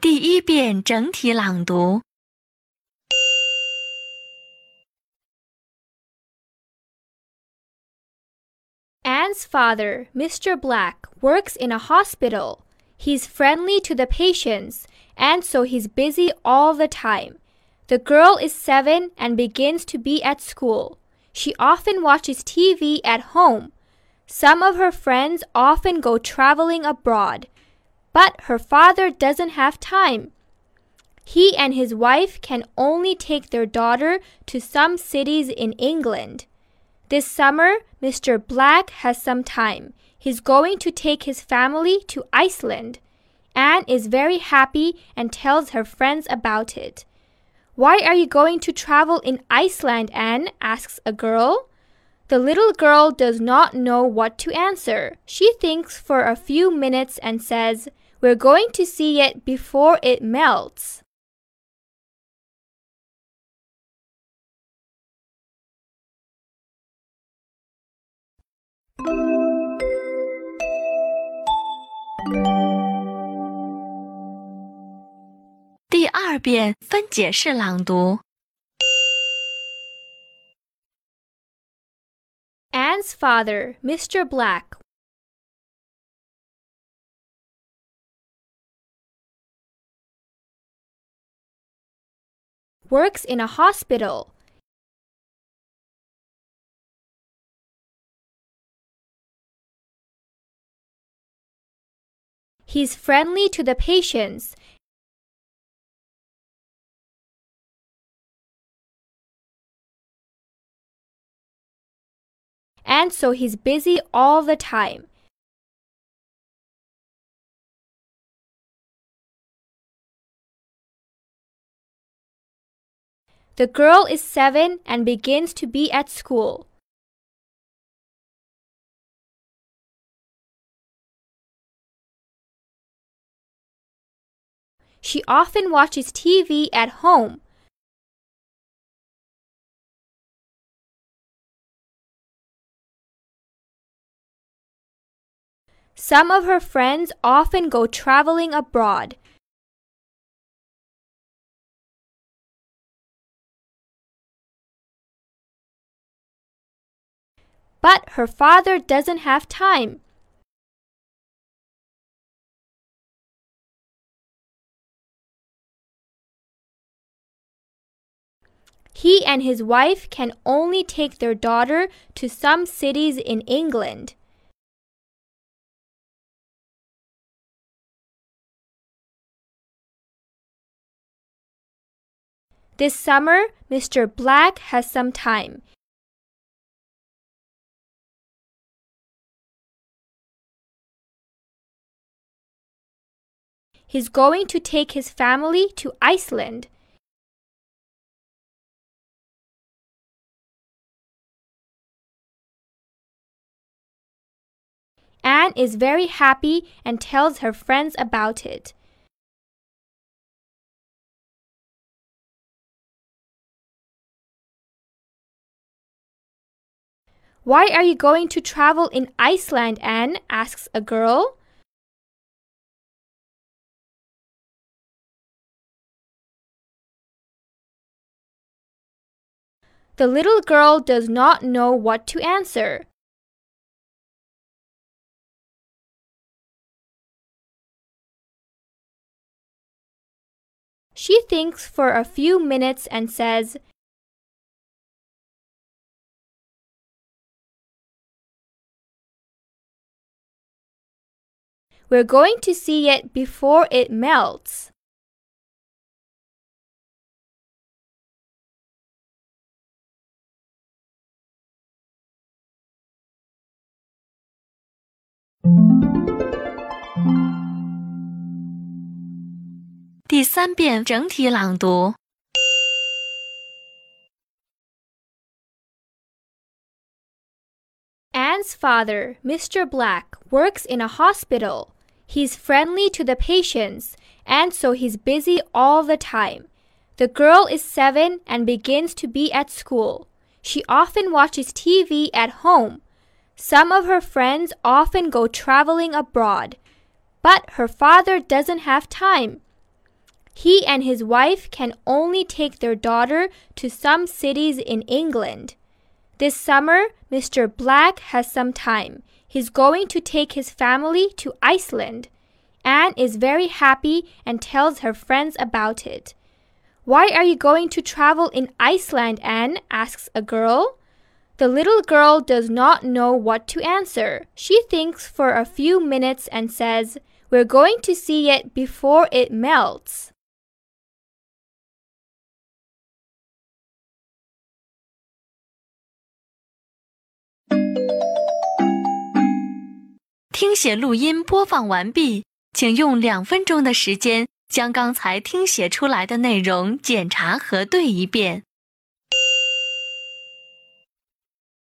第一遍整体朗读。 Anne's father, Mr. Black, works in a hospital. He's friendly to the patients, and so he's busy all the time. The girl is seven and begins to be at school. She often watches TV at home. Some of her friends often go traveling abroad, but her father doesn't have time. He and his wife can only take their daughter to some cities in England. This summer, Mr. Black has some time. He's going to take his family to Iceland. Anne is very happy and tells her friends about it. Why are you going to travel in Iceland, Anne? asks a girl. The little girl does not know what to answer. She thinks for a few minutes and says, we're going to see it before it melts. Anne's father, Mr. Black, works in a hospital. He's friendly to the patients and so he's busy all the time. The girl is seven and begins to be at school. She often watches TV at home. Some of her friends often go traveling abroad. But her father doesn't have time. He and his wife can only take their daughter to some cities in England. This summer, Mr. Black has some time. He's going to take his family to Iceland. Anne is very happy and tells her friends about it. Why are you going to travel in Iceland, Anne? asks a girl. The little girl does not know what to answer. She thinks for a few minutes and says, We're going to see it before it melts. “第三遍整体朗读。 Anne's father, Mr. Black, works in a hospital. He's friendly to the patients, and so he's busy all the time. The girl is seven and begins to be at school. She often watches TV at home. some of her friends often go traveling abroad, but her father doesn't have time. He and his wife can only take their daughter to some cities in England. This summer, Mr. Black has some time. He's going to take his family to Iceland. Anne is very happy and tells her friends about it. Why are you going to travel in Iceland, Anne? asks a girl. The little girl does not know what to answer. She thinks for a few minutes and says, We're going to see it before it melts.